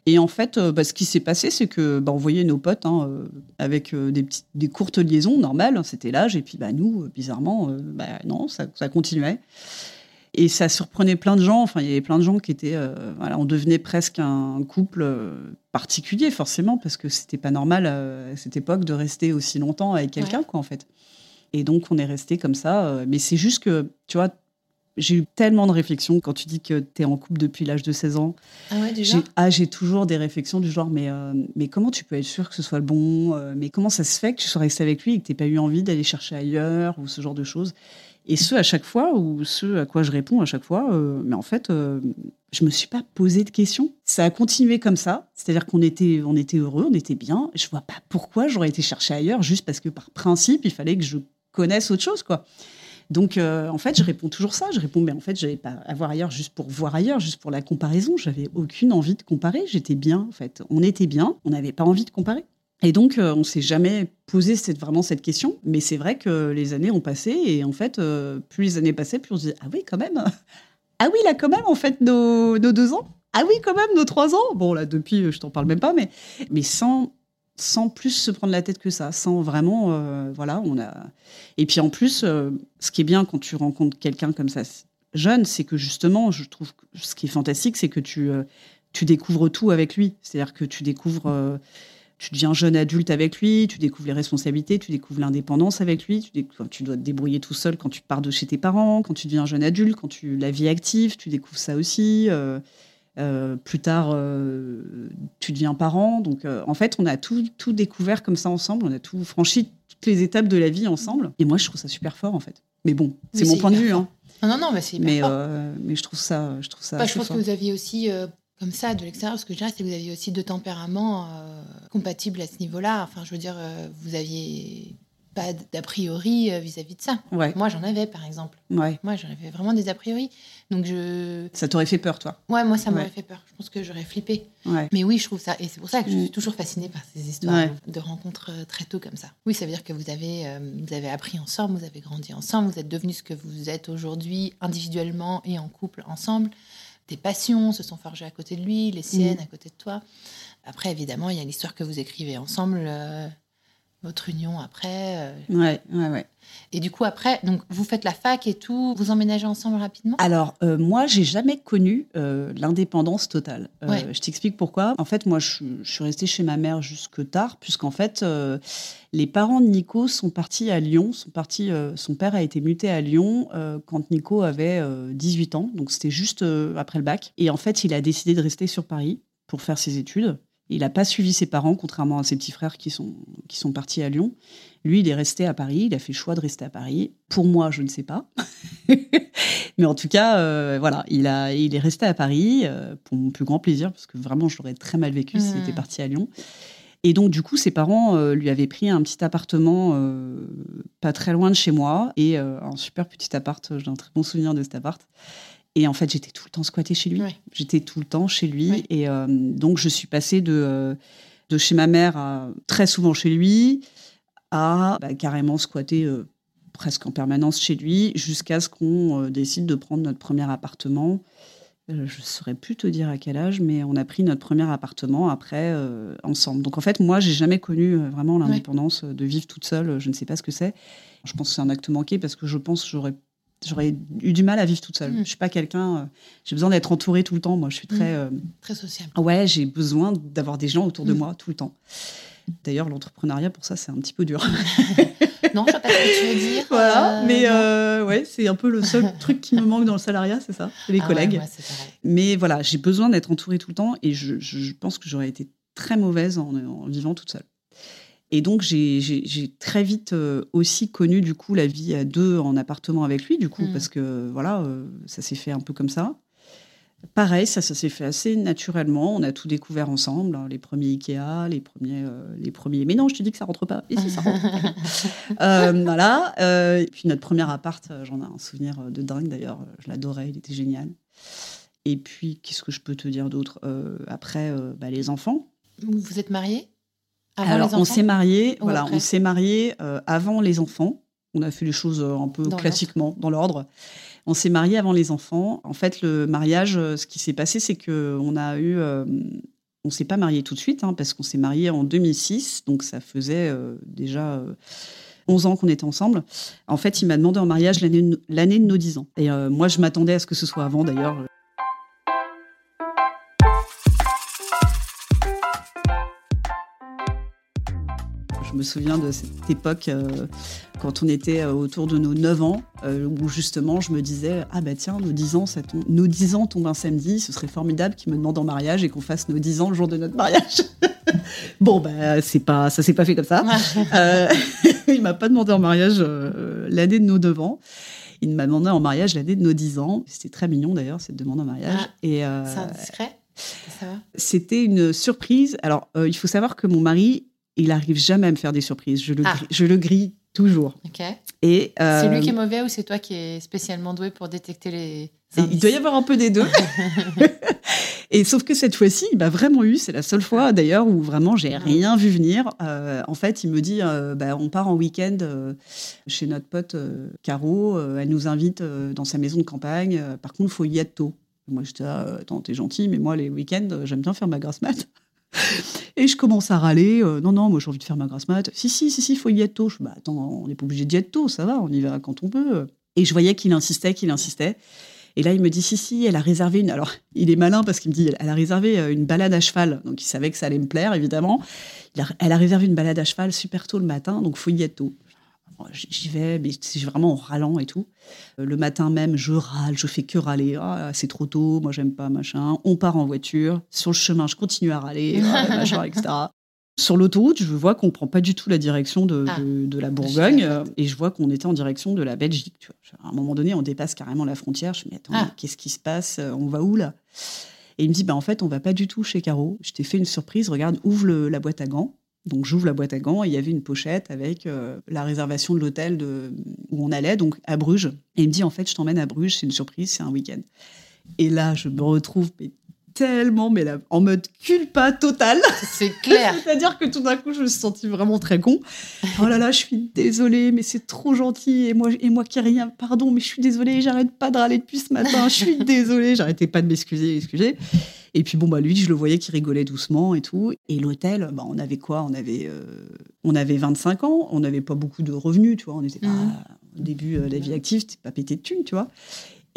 Et en fait, euh, bah, ce qui s'est passé, c'est que bah, on voyait nos potes hein, euh, avec euh, des, petites, des courtes liaisons normales, c'était l'âge. Et puis bah, nous, bizarrement, bah, non, ça, ça continuait. Et ça surprenait plein de gens. Enfin, il y avait plein de gens qui étaient. euh, voilà, on devenait presque un couple particulier, forcément, parce que c'était pas normal à cette époque de rester aussi longtemps avec quelqu'un, quoi, en fait. Et donc, on est resté comme ça. mais c'est juste que, tu vois, j'ai eu tellement de réflexions quand tu dis que tu es en couple depuis l'âge de 16 ans. Ah ouais, déjà ah, j'ai toujours des réflexions du genre, mais, euh, mais comment tu peux être sûr que ce soit le bon euh, Mais comment ça se fait que tu sois resté avec lui et que tu pas eu envie d'aller chercher ailleurs ou ce genre de choses? Et ce, à chaque fois, ou ce à quoi je réponds à chaque fois, euh, mais en fait, je me suis pas posé de questions. Ça a continué comme ça, c'est-à-dire qu'on était, on était heureux, on était bien. Je vois pas pourquoi j'aurais été chercher ailleurs, juste parce que par principe, il fallait que je connaisse autre chose, quoi. Donc, euh, en fait, je réponds toujours ça. Je réponds, mais en fait, j'allais pas à voir ailleurs juste pour voir ailleurs, juste pour la comparaison. J'avais aucune envie de comparer. J'étais bien, en fait. On était bien. On n'avait pas envie de comparer. Et donc, euh, on s'est jamais posé cette, vraiment cette question. Mais c'est vrai que les années ont passé. Et en fait, euh, plus les années passaient, plus on se disait, ah oui, quand même. Ah oui, là, quand même, en fait, nos, nos deux ans. Ah oui, quand même, nos trois ans. Bon, là, depuis, je t'en parle même pas, mais, mais sans, sans plus se prendre la tête que ça. Sans vraiment, euh, voilà, on a. Et puis en plus, euh, ce qui est bien quand tu rencontres quelqu'un comme ça jeune, c'est que justement, je trouve que ce qui est fantastique, c'est que tu, euh, tu découvres tout avec lui. C'est-à-dire que tu découvres, tu deviens jeune adulte avec lui, tu découvres les responsabilités, tu découvres l'indépendance avec lui, tu, tu dois te débrouiller tout seul quand tu pars de chez tes parents, quand tu deviens jeune adulte, quand tu la vie active, tu découvres ça aussi. Euh, plus tard, euh, tu deviens parent. Donc, euh, en fait, on a tout, tout découvert comme ça ensemble. On a tout franchi toutes les étapes de la vie ensemble. Et moi, je trouve ça super fort, en fait. Mais bon, c'est Oui, mon point de vue. Hein. Non, non, non, mais c'est Mais, mais je trouve ça, je trouve ça. Bah, je pense que vous aviez aussi, comme ça, de l'extérieur, ce que je dirais, c'est que vous aviez aussi deux tempéraments euh, compatibles à ce niveau-là. Enfin, je veux dire, euh, vous aviez pas d'a priori euh, vis-à-vis de ça. Ouais, Moi, j'en avais, par exemple. ouais. Moi, j'en avais vraiment des a priori. Donc, je. Ça t'aurait fait peur, toi. Ouais, moi, ça m'aurait Ouais. fait peur. Je pense que j'aurais flippé. Ouais. Mais oui, je trouve ça. Et c'est pour ça que je Mm. suis toujours fascinée par ces histoires de rencontres euh, très tôt comme ça. Oui, ça veut dire que vous avez, euh, vous avez appris ensemble, vous avez grandi ensemble, vous êtes devenus ce que vous êtes aujourd'hui, individuellement et en couple ensemble. Des passions se sont forgées à côté de lui, les siennes Mm. à côté de toi. Après, évidemment, il y a l'histoire que vous écrivez ensemble. euh, votre union après. euh. Ouais, ouais, ouais. Et du coup, après, donc vous faites la fac et tout, vous emménagez ensemble rapidement? Alors, euh, moi, j'ai jamais connu euh, l'indépendance totale. Euh, Ouais. Je t'explique pourquoi. En fait, moi, je, suis- je suis restée chez ma mère jusque tard, puisqu'en fait, les parents de Nico sont partis à Lyon. Sont partis, son père a été muté à Lyon quand Nico avait euh, 18 ans. Donc, c'était juste après le bac. Et en fait, il a décidé de rester sur Paris pour faire ses études. Il n'a pas suivi ses parents, contrairement à ses petits frères qui sont, qui sont partis à Lyon. Lui, il est resté à Paris. Il a fait le choix de rester à Paris. Pour moi, je ne sais pas. Mais en tout cas, euh, voilà, il, a, il est resté à Paris euh, pour mon plus grand plaisir, parce que vraiment, je l'aurais très mal vécu s'il était parti à Lyon. Et donc, du coup, ses parents euh, lui avaient pris un petit appartement pas très loin de chez moi, et un super petit appart. J'ai un très bon souvenir de cet appart. Et en fait, j'étais tout le temps squattée chez lui. Ouais. J'étais tout le temps chez lui. Ouais. Et euh, donc, je suis passée de, euh, de chez ma mère à très souvent chez lui, à bah, carrément squatter euh, presque en permanence chez lui, jusqu'à ce qu'on euh, décide de prendre notre premier appartement. Euh, je ne saurais plus te dire à quel âge, mais on a pris notre premier appartement après ensemble. Donc en fait, moi, j'ai jamais connu vraiment l'indépendance de vivre toute seule. Je ne sais pas ce que c'est. Je pense que c'est un acte manqué parce que je pense que j'aurais j'aurais eu du mal à vivre toute seule. Mm. Je suis pas quelqu'un. euh, j'ai besoin d'être entourée tout le temps. Moi, je suis très. euh, Très sociable. Ouais, j'ai besoin d'avoir des gens autour de Mm. moi tout le temps. D'ailleurs, l'entrepreneuriat, pour ça, c'est un petit peu dur. Non, je sais pas ce que tu veux dire. voilà, euh, mais euh, ouais, c'est un peu le seul truc qui me manque dans le salariat, c'est ça, les Ah collègues. pareil. Mais voilà, j'ai besoin d'être entourée tout le temps et je, je- je pense que j'aurais été très mauvaise en, en vivant toute seule. Et donc, j'ai- très vite euh, aussi connu, du coup, la vie à deux en appartement avec lui, du coup, Mm. parce que, voilà, euh, ça s'est fait un peu comme ça. Pareil, ça, ça s'est fait assez naturellement. On a tout découvert ensemble, hein, les premiers Ikea, les premiers, euh, les premiers. Mais non, je te dis que ça rentre pas. Et si ça rentre. Euh, voilà. Euh, et puis notre premier appart, j'en ai un souvenir de dingue d'ailleurs. Je l'adorais, il était génial. Et puis, qu'est-ce que je peux te dire d'autre? Après, bah, les enfants. Vous vous êtes mariés? Avant Alors, les on s'est mariés. Ou Voilà, on s'est mariés euh, avant les enfants. On a fait les choses euh, un peu Dans classiquement, dans l'ordre. On s'est mariés avant les enfants. En fait, le mariage, euh, ce qui s'est passé, c'est que on a eu, euh, on s'est pas mariés tout de suite, hein, parce qu'on s'est mariés en 2006, donc ça faisait euh, déjà euh, 11 ans qu'on était ensemble. En fait, il m'a demandé en mariage l'année de- l'année de nos 10 ans. Et euh, moi, je m'attendais à ce que ce soit avant, d'ailleurs. Je me souviens de cette époque euh, quand on était euh, autour de nos 9 ans, euh, où justement je me disais Ah bah tiens, nos 10 ans, ça tombe- nos 10 ans tombent un samedi, ce serait formidable qu'ils me demandent en mariage et qu'on fasse nos 10 ans le jour de notre mariage. bon, bah c'est pas, ça s'est pas fait comme ça. Euh, il m'a pas demandé en mariage l'année de nos 9 ans. Il m'a demandé en mariage l'année de nos 10 ans. C'était très mignon d'ailleurs, cette demande en mariage. Ah, et C'est indiscret? C'était une surprise. Alors, euh, il faut savoir que mon mari, il arrive jamais à me faire des surprises. Je le, Ah. grille, je le grille toujours. Et euh, C'est lui qui est mauvais ou c'est toi qui es spécialement doué pour détecter les indices il doit y avoir un peu des deux. et sauf que cette fois-ci, il m'a vraiment eu. C'est la seule fois d'ailleurs où vraiment j'ai Ah. rien vu venir. Euh, en fait, il me dit euh, bah, on part en week-end euh, chez notre pote euh, Caro. Euh, elle nous invite euh, dans sa maison de campagne. Euh, par contre, il faut y être tôt. Moi, j'étais euh, attends, t'es gentil, mais moi, les week-ends, euh, j'aime bien faire ma grasse mat. Et je commence à râler. euh, non, non, moi, j'ai envie de faire ma grasse mat. Si, si, si, si, faut y être tôt. Je bah, attends, on n'est pas obligé d'y être tôt, ça va, on y va quand on peut. Et je voyais qu'il insistait, qu'il insistait. Et là, il me dit si, si, elle a réservé une. Alors, il est malin parce qu'il me dit elle a réservé euh, une balade à cheval. Donc, il savait que ça allait me plaire, évidemment. Elle a réservé une balade à cheval super tôt le matin, donc faut y être tôt. J'y vais, mais c'est vraiment en râlant et tout. Euh, Le matin même, je râle, je fais que râler. Ah, c'est trop tôt, moi j'aime pas, machin. On part en voiture. Sur le chemin, je continue à râler, ah, machin, etc. Sur l'autoroute, je vois qu'on prend pas du tout la direction de, Ah, de- de la Bourgogne euh, et je vois qu'on était en direction de la Belgique. Tu vois. À un moment donné, on dépasse carrément la frontière. Je me dis, attends, Ah. qu'est-ce qui se passe Euh, On va où là? Et il me dit, bah, en fait, on va pas du tout chez Caro. Je t'ai fait une surprise. Regarde, ouvre le- la boîte à gants. Donc j'ouvre la boîte à gants et il y avait une pochette avec euh, la réservation de l'hôtel de- où on allait, donc à Bruges. Et il me dit, en fait, je t'emmène à Bruges, c'est une surprise, c'est un week-end. Et là, je me retrouve mais, tellement, mais là, en mode culpa total. C'est clair. C'est-à-dire que tout d'un coup, je me suis sentie vraiment très con. Oh là là, je suis désolée, mais c'est trop gentil. Et moi, et moi qui ai rien, pardon, mais je suis désolée, j'arrête pas de râler depuis ce matin. Je suis désolée, j'arrêtais pas de m'excuser, excuser. Et puis bon, bah lui, je le voyais qui rigolait doucement et tout. Et l'hôtel, bah, on avait quoi? On avait, euh, on avait 25 ans, on n'avait pas beaucoup de revenus, tu vois. On était pas Mhm. au début euh, de la vie active, c'était pas pété de thunes, tu vois.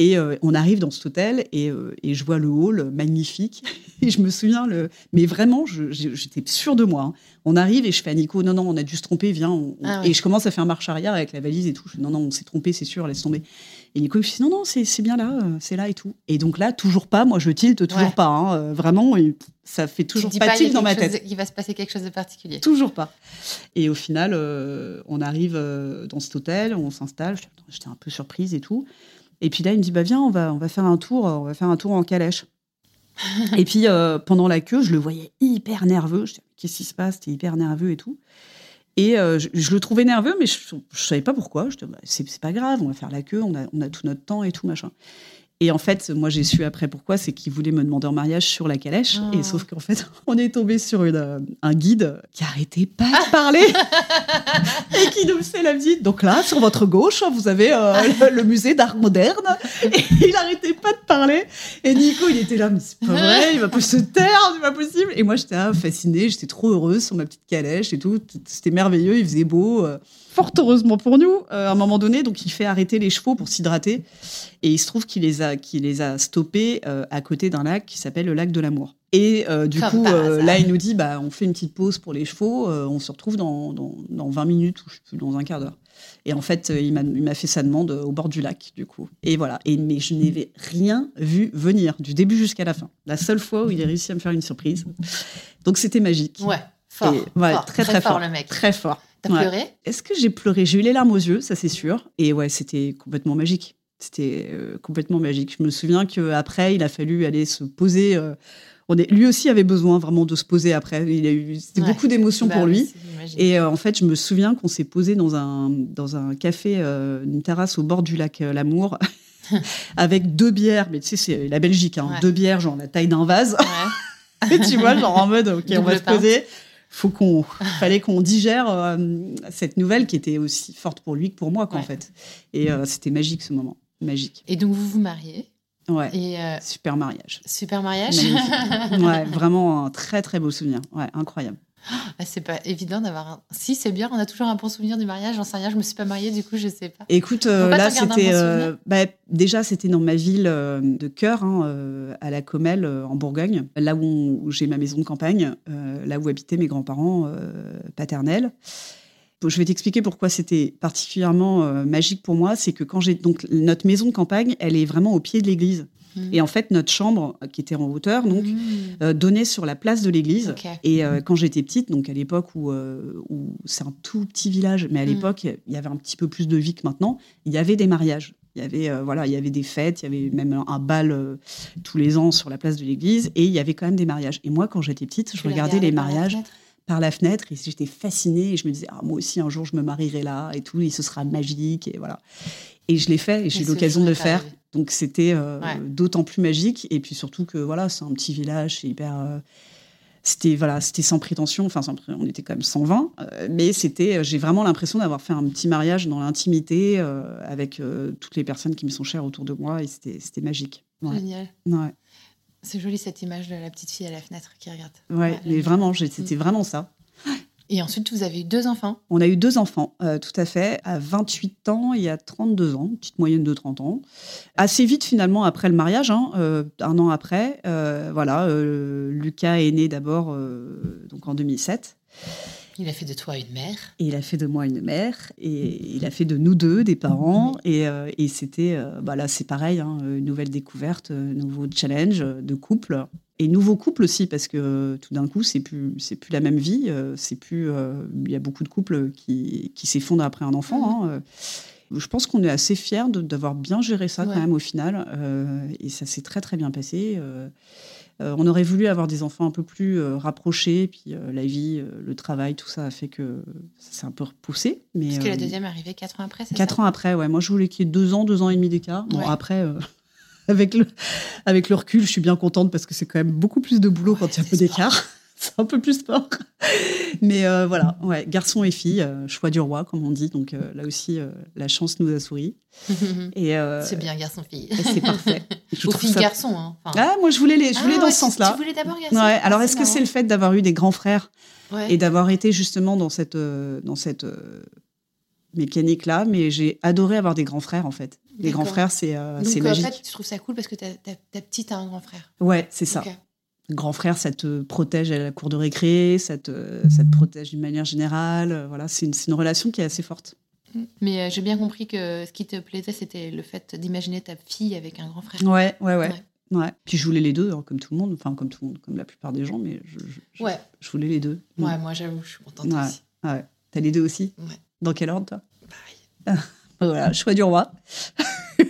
Et euh, on arrive dans cet hôtel et, euh, et je vois le hall magnifique. Et je me souviens, le... mais vraiment, j'étais sûre de moi. hein. On arrive et je fais à Nico, non, non, on a dû se tromper, viens. on- Ah ouais. Et je commence à faire marche arrière avec la valise et tout. Je fais, non, non, on s'est trompé, c'est sûr, laisse tomber. Et Nico il me dit, non, non, c'est bien là, euh, c'est là et tout. Et donc là, toujours pas, moi je tilte toujours Ouais. pas. hein, vraiment, ça fait toujours dis pas pas, il tilt dans ma tête. de- qu'il va se passer quelque chose de particulier. Toujours pas. Et au final, euh, on arrive dans cet hôtel, on s'installe. J'étais un peu surprise et tout. Et puis là, il me dit bah viens, on va on va faire un tour, on va faire un tour en calèche. et puis euh, pendant la queue, je le voyais hyper nerveux. Je dis qu'est-ce qui se passe? T'es hyper nerveux et tout. Et euh, je, je le trouvais nerveux, mais je, je savais pas pourquoi. Je dis bah, c'est c'est pas grave, on va faire la queue, on a, on a tout notre temps et tout machin. Et en fait, moi, j'ai su après pourquoi, c'est qu'il voulait me demander en mariage sur la calèche. Oh. Et sauf qu'en fait, on est tombé sur une, euh, un guide qui arrêtait pas de parler et qui nous faisait la visite. Donc là, sur votre gauche, vous avez euh, le, le musée d'art moderne. Et il arrêtait pas de parler. Et Nico, il était là, mais c'est pas vrai, il va pas se taire, c'est pas possible. Et moi, j'étais là, fascinée, j'étais trop heureuse sur ma petite calèche et tout. C'était merveilleux, il faisait beau. Fort heureusement pour nous, euh, à un moment donné, donc il fait arrêter les chevaux pour s'hydrater. Et il se trouve qu'il les a, qu'il les a stoppés euh, à côté d'un lac qui s'appelle le lac de l'amour. Et euh, du Comme coup, là, il nous dit, bah, on fait une petite pause pour les chevaux, on se retrouve dans, dans, dans 20 minutes ou dans un quart d'heure. Et en fait, il m'a il m'a fait sa demande au bord du lac, du coup. Et voilà. Et, mais je n'avais rien vu venir, du début jusqu'à la fin. La seule fois où il a réussi à me faire une surprise. Donc c'était magique. Ouais, fort. Et- ouais, fort, très, très fort. le mec. Très fort. T'as Ouais. pleuré? Est-ce que j'ai pleuré? J'ai eu les larmes aux yeux, ça c'est sûr. Et ouais, c'était complètement magique. C'était euh, complètement magique. Je me souviens qu'après, il a fallu aller se poser. euh, on est, lui aussi avait besoin vraiment de se poser après. Il a eu c'était Ouais. beaucoup d'émotions Bah pour lui. Et euh, en fait, je me souviens qu'on s'est posé dans un, dans un café, une terrasse au bord du lac L'Amour, avec deux bières. Mais tu sais, c'est la Belgique, hein, Ouais. deux bières, genre la taille d'un vase. Tu vois, genre en mode, ok, on va se poser. Faut qu'on, fallait qu'on digère euh, cette nouvelle qui était aussi forte pour lui que pour moi, quoi, en fait. Et euh, c'était magique ce moment, magique. Et donc vous vous mariez Ouais, et euh, super mariage. super mariage. Ouais, vraiment un très très beau souvenir. Ouais, incroyable. Ah, c'est pas évident d'avoir un. Si c'est bien, on a toujours un bon souvenir du mariage. J'en sais rien, je me suis pas mariée, du coup je sais pas. Écoute, euh, là c'était, bon euh, bah, déjà c'était dans ma ville euh, de cœur, hein, à la Comelle, en Bourgogne, là où, on- où j'ai ma maison de campagne, là où habitaient mes grands-parents paternels. Bon, Je vais t'expliquer pourquoi c'était particulièrement magique pour moi. C'est que quand j'ai donc notre maison de campagne, elle est vraiment au pied de l'église. Et en fait, notre chambre, qui était en hauteur, donc, Mmh. euh, donnait sur la place de l'église. Et euh, quand j'étais petite, donc à l'époque où, euh, où c'est un tout petit village, mais à Mm. l'époque, il y avait un petit peu plus de vie que maintenant, il y avait des mariages. Il y avait, voilà, il y avait des fêtes, il y avait même un, bal tous les ans sur la place de l'église, et il y avait quand même des mariages. Et moi, quand j'étais petite, je Tu regardais les mariages par la fenêtre et j'étais fascinée et je me disais, ah, moi aussi, un jour, je me marierai là et tout, et ce sera magique, et voilà. Et je l'ai fait et j'ai eu l'occasion de le faire. Donc c'était euh, Ouais. d'autant plus magique. Et puis surtout que voilà, c'est un petit village, c'est hyper. euh, c'était voilà, c'était sans prétention. Enfin, sans on était quand même 120, euh, mais c'était. J'ai vraiment l'impression d'avoir fait un petit mariage dans l'intimité avec toutes les personnes qui me sont chères autour de moi et c'était magique. Ouais. Génial. Ouais, C'est joli cette image de la petite fille à la fenêtre qui regarde. ouais, mais vraiment, c'était vraiment ça. Et ensuite, vous avez eu deux enfants. On a eu deux enfants, euh, tout à fait, à 28 ans et à 32 ans, petite moyenne de 30 ans. Assez vite finalement après le mariage, hein, euh, un an après. euh, voilà, Lucas est né d'abord donc en 2007. Il a fait de toi une mère. Et il a fait de moi une mère, et il a fait de nous deux des parents. Et, euh, et c'était, euh, bah là c'est pareil, hein, une nouvelle découverte, euh, nouveau challenge de couple. Et nouveau couple aussi, parce que tout d'un coup, c'est plus, c'est plus la même vie. c'est plus, euh, il y a beaucoup de couples qui, qui s'effondrent après un enfant. hein, euh. Je pense qu'on est assez fiers de- d'avoir bien géré ça Ouais. quand même au final. et ça s'est très très bien passé. Euh. On aurait voulu avoir des enfants un peu plus euh, rapprochés, puis euh, la vie, le travail, tout ça a fait que ça s'est un peu repoussé. Mais, Parce que la deuxième est arrivée quatre ans après, c'est Quatre ça ans après, ouais. Moi, je voulais qu'il y ait deux ans, deux ans et demi d'écart. Bon, Ouais. après, avec, le, avec le recul, je suis bien contente parce que c'est quand même beaucoup plus de boulot Ouais, quand il y a c'est peu d'écart. c'est un peu plus fort. Mais euh, voilà, ouais, garçon et fille, euh, choix du roi, comme on dit. Donc euh, là aussi, euh, la chance nous a souri. Et euh, C'est bien, garçon-fille. et c'est parfait. Je Ou trouve ça- fille-garçon. Hein. Ah, moi, je voulais, les, je voulais Ah, dans ouais, ce sens-là. Tu voulais d'abord garçon Ouais, alors est-ce que c'est le fait d'avoir eu des grands frères Ouais. et d'avoir été justement dans cette, euh, dans cette euh, mécanique-là? Mais j'ai adoré avoir des grands frères, en fait. Les grands frères, c'est euh, Donc, c'est en magique. fait, tu trouves ça cool parce que ta, petite a un grand frère? Ouais, c'est ça. Grand frère, ça te protège à la cour de récré, ça te, ça te protège d'une manière générale. euh, Voilà, c'est une, une relation qui est assez forte. Mais euh, j'ai bien compris que ce qui te plaisait, c'était le fait d'imaginer ta fille avec un grand frère. Ouais, ouais, ouais. Ouais. ouais. Puis je voulais les deux, hein, comme tout le monde, enfin comme tout le monde, comme la plupart des gens, mais je, je- je- Ouais, je voulais les deux. Mm. ouais moi j'avoue, je suis contente Ouais. aussi. Ouais. T'as les deux aussi? Ouais. Dans quel ordre, toi? Pareil. Voilà, choix du roi.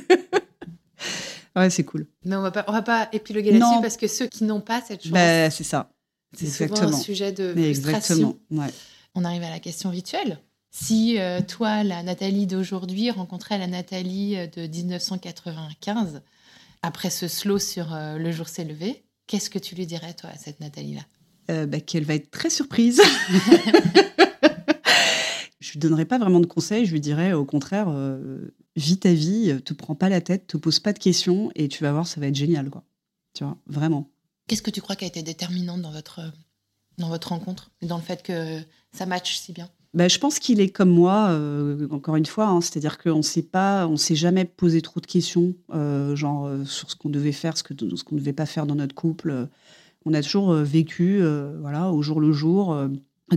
ouais, c'est cool. Mais on va pas, on va pas épiloguer là-dessus parce que ceux qui n'ont pas cette chance, Bah, c'est ça. c'est souvent un sujet de frustration. Exactement. Ouais. On arrive à la question rituelle. Si euh, toi, la Nathalie d'aujourd'hui, rencontrait la Nathalie euh, de 1995, après ce slow sur euh, Le jour s'est levé, qu'est-ce que tu lui dirais, toi, à cette Nathalie-là? Euh, bah, qu'elle va être très surprise. je lui donnerai pas vraiment de conseils, je lui dirais au contraire, euh, vis ta vie, euh, te prends pas la tête, te pose pas de questions et tu vas voir, ça va être génial, quoi. Tu vois, vraiment. Qu'est-ce que tu crois qui a été déterminant dans votre, dans votre rencontre dans le fait que ça matche si bien? Bah, je pense qu'il est comme moi, euh, encore une fois, hein, c'est-à-dire qu'on sait pas, on s'est jamais posé trop de questions, euh, genre euh, sur ce qu'on devait faire, ce que ce qu'on ne devait pas faire dans notre couple. On a toujours vécu, voilà, au jour le jour,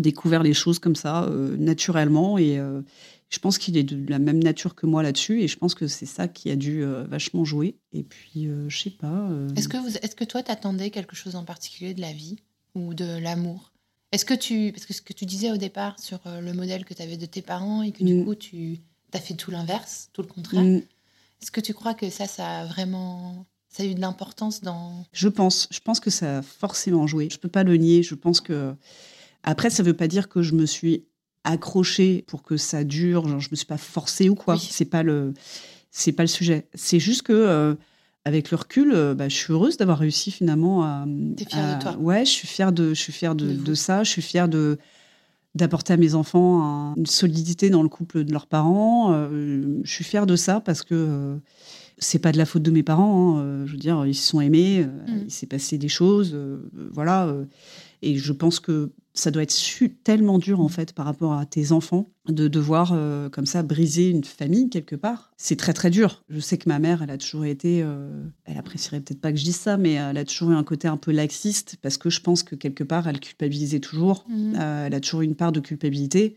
découvert les choses comme ça, euh, naturellement, et euh, je pense qu'il est de la même nature que moi là-dessus, et je pense que c'est ça qui a dû euh, vachement jouer. Et puis, je sais pas. Est-ce que, vous, est-ce que toi, t'attendais quelque chose en particulier de la vie ou de l'amour? Est-ce que tu. Parce que ce que tu disais au départ sur le modèle que tu avais de tes parents et que du Mm. coup, tu as fait tout l'inverse, tout le contraire. mm, Est-ce que tu crois que ça, ça a vraiment. Ça a eu de l'importance dans. Je pense, je pense que ça a forcément joué. Je peux pas le nier. Je pense que après, ça veut pas dire que je me suis accrochée pour que ça dure. Genre, je me suis pas forcée ou quoi. Oui. C'est pas le, c'est pas le sujet. C'est juste que euh, avec le recul, euh, bah, je suis heureuse d'avoir réussi finalement à. T'es fière de toi. Ouais, je suis fière de, je suis fière de, De vous. de ça. Je suis fière de d'apporter à mes enfants un- une solidité dans le couple de leurs parents. Euh, je suis fière de ça parce que c'est pas de la faute de mes parents. hein. Je veux dire, ils se sont aimés, euh, Mm. il s'est passé des choses, euh, voilà. euh, et je pense que ça doit être tellement dur en fait par rapport à tes enfants de devoir euh, comme ça briser une famille quelque part. C'est très très dur. Je sais que ma mère, elle a toujours été, euh, elle apprécierait peut-être pas que je dise ça, mais elle a toujours eu un côté un peu laxiste parce que je pense que quelque part elle culpabilisait toujours. Mhm. Euh, elle a toujours eu une part de culpabilité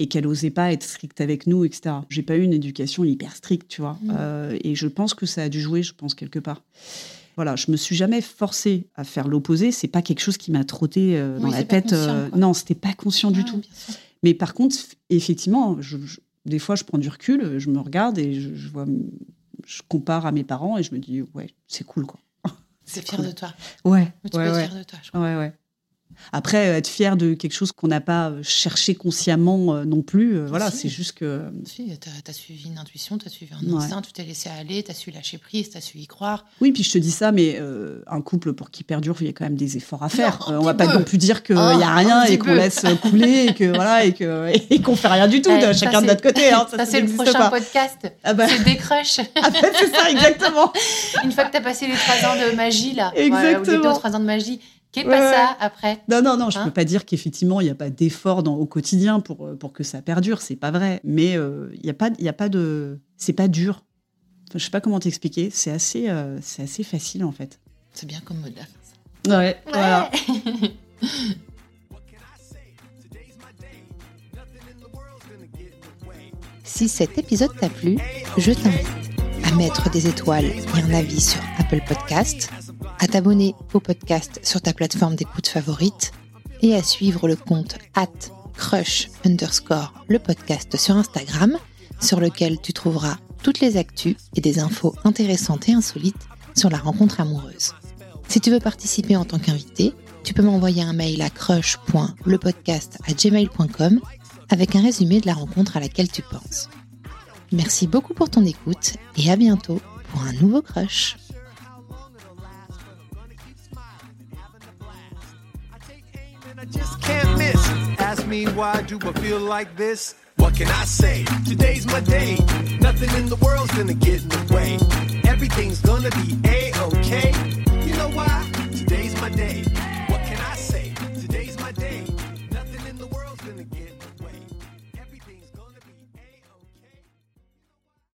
et qu'elle osait pas être stricte avec nous, etc. J'ai pas eu une éducation hyper stricte, tu vois. Euh, et je pense que ça a dû jouer, je pense, quelque part. Voilà, je me suis jamais forcée à faire l'opposé. C'est pas quelque chose qui m'a trotté euh, dans Oui, la tête. euh, non, c'était pas conscient du Ah, tout. Mais par contre, effectivement, je- je- des fois, je prends du recul, je me regarde et je, je vois, je compare à mes parents et je me dis, ouais, c'est cool, quoi. C'est fier cool. de toi. Ouais, Mais tu ouais, peux ouais. être fier de toi, je crois. Ouais, ouais. Après, être fier de quelque chose qu'on n'a pas euh, cherché consciemment euh, non plus, euh, voilà, Si. c'est juste que. Si, t'as as suivi une intuition, t'as suivi un Ouais. instinct, tu t'es laissé aller, t'as su lâcher prise, t'as su y croire. Oui, puis je te dis ça, mais euh, un couple pour qu'il perdure, il y a quand même des efforts à faire. un Euh, on va pas non plus dire qu'il n'y a un rien et qu'on laisse couler et que voilà et que et qu'on fait rien du tout, de chacun de notre côté. hein, ça, Ça, ça c'est le prochain pas. podcast. Ah bah, C'est des crushs. ah bah, c'est ça exactement. Une fois que t'as passé les trois ans de magie, là, voilà, ou les deux Exactement. trois ans de magie, qu'est Ouais, pas ouais. ça après Non, non, non, je Hein peux pas dire qu'effectivement, il n'y a pas d'effort au quotidien pour, euh, pour que ça perdure, c'est pas vrai. Mais euh, il y a pas, il y a pas de. C'est pas dur. Enfin, je sais pas comment t'expliquer, c'est assez, euh, c'est assez facile en fait. C'est bien comme mot de la fin. ça. Ouais, voilà. Si cet épisode t'a plu, je t'invite à mettre des étoiles et un avis sur Apple Podcast, à t'abonner au podcast sur ta plateforme d'écoute favorite et à suivre le compte at crush underscore le podcast sur Instagram sur lequel tu trouveras toutes les actus et des infos intéressantes et insolites sur la rencontre amoureuse. Si tu veux participer en tant qu'invité, tu peux m'envoyer un mail à crush.lepodcast à gmail.com avec un résumé de la rencontre à laquelle tu penses. Merci beaucoup pour ton écoute et à bientôt pour un nouveau crush. I just can't miss. Ask me why do I feel like this? What can I say? Today's my day. Nothing in the world's gonna get in the way. Everything's gonna be a-okay. You know why? Today's my day.